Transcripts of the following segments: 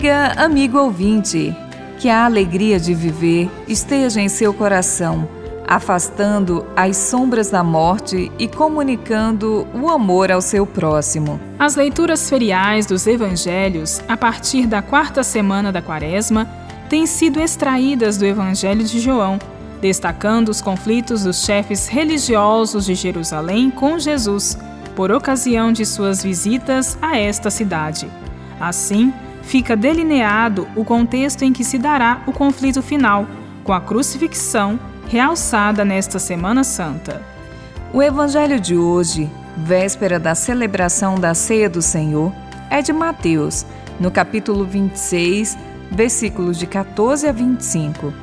dia, amigo ouvinte. Que a alegria de viver esteja em seu coração, afastando as sombras da morte e comunicando o amor ao seu próximo. As leituras feriais dos evangelhos, a partir da quarta semana da Quaresma, têm sido extraídas do Evangelho de João, destacando os conflitos dos chefes religiosos de Jerusalém com Jesus, por ocasião de suas visitas a esta cidade. Assim, fica delineado o contexto em que se dará o conflito final, com a crucifixão realçada nesta Semana Santa. O Evangelho de hoje, véspera da celebração da Ceia do Senhor, é de Mateus, no capítulo 26, versículos de 14 a 25.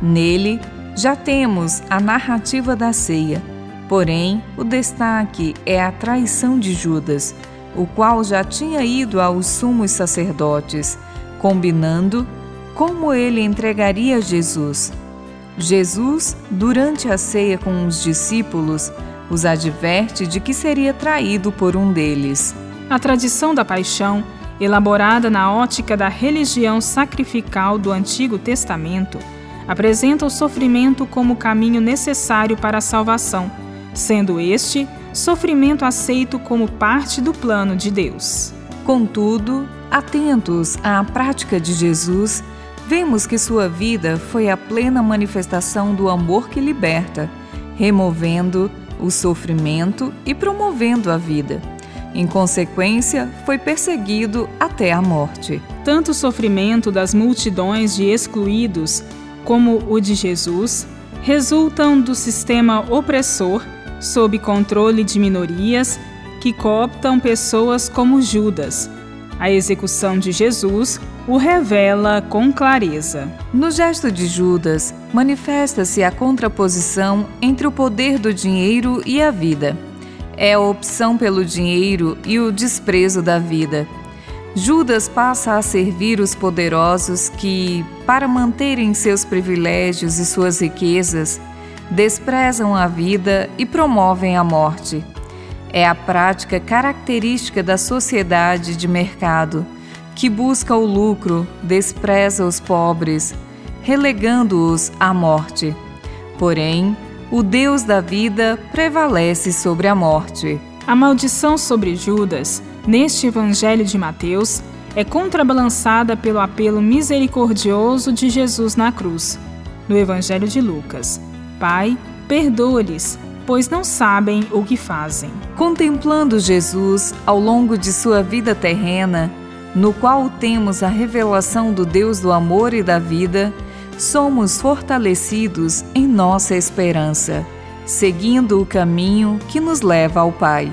Nele, já temos a narrativa da ceia, porém, o destaque é a traição de Judas o qual já tinha ido aos sumos sacerdotes, combinando como ele entregaria Jesus. Jesus, durante a ceia com os discípulos, os adverte de que seria traído por um deles. A tradição da paixão, elaborada na ótica da religião sacrificial do Antigo Testamento, apresenta o sofrimento como caminho necessário para a salvação, sendo este sofrimento aceito como parte do plano de Deus. Contudo, atentos à prática de Jesus, vemos que sua vida foi a plena manifestação do amor que liberta, removendo o sofrimento e promovendo a vida. Em consequência, foi perseguido até a morte. Tanto o sofrimento das multidões de excluídos como o de Jesus resultam do sistema opressor sob controle de minorias que cooptam pessoas como Judas. A execução de Jesus o revela com clareza. No gesto de Judas, manifesta-se a contraposição entre o poder do dinheiro e a vida. É a opção pelo dinheiro e o desprezo da vida. Judas passa a servir os poderosos que, para manterem seus privilégios e suas riquezas, desprezam a vida e promovem a morte. É a prática característica da sociedade de mercado, que busca o lucro, despreza os pobres, relegando-os à morte. Porém, o Deus da vida prevalece sobre a morte. A maldição sobre Judas, neste Evangelho de Mateus, é contrabalançada pelo apelo misericordioso de Jesus na cruz, no Evangelho de Lucas. Pai, perdoa-lhes, pois não sabem o que fazem. Contemplando Jesus ao longo de sua vida terrena, no qual temos a revelação do Deus do amor e da vida, somos fortalecidos em nossa esperança, seguindo o caminho que nos leva ao Pai.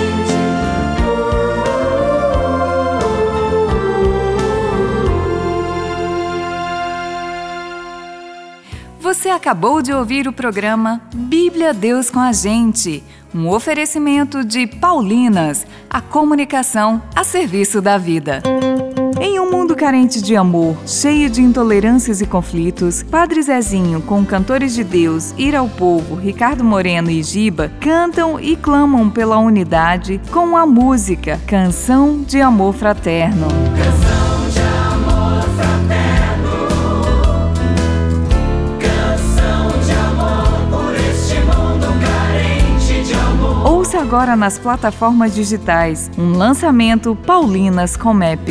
Acabou de ouvir o programa Bíblia Deus com a gente um oferecimento de Paulinas, a comunicação a serviço da vida. Em um mundo carente de amor, cheio de intolerâncias e conflitos, Padre Zezinho, com cantores de Deus, Ir ao Povo, Ricardo Moreno e Giba, cantam e clamam pela unidade com a música Canção de Amor Fraterno. Agora nas plataformas digitais. Um lançamento Paulinas Comep.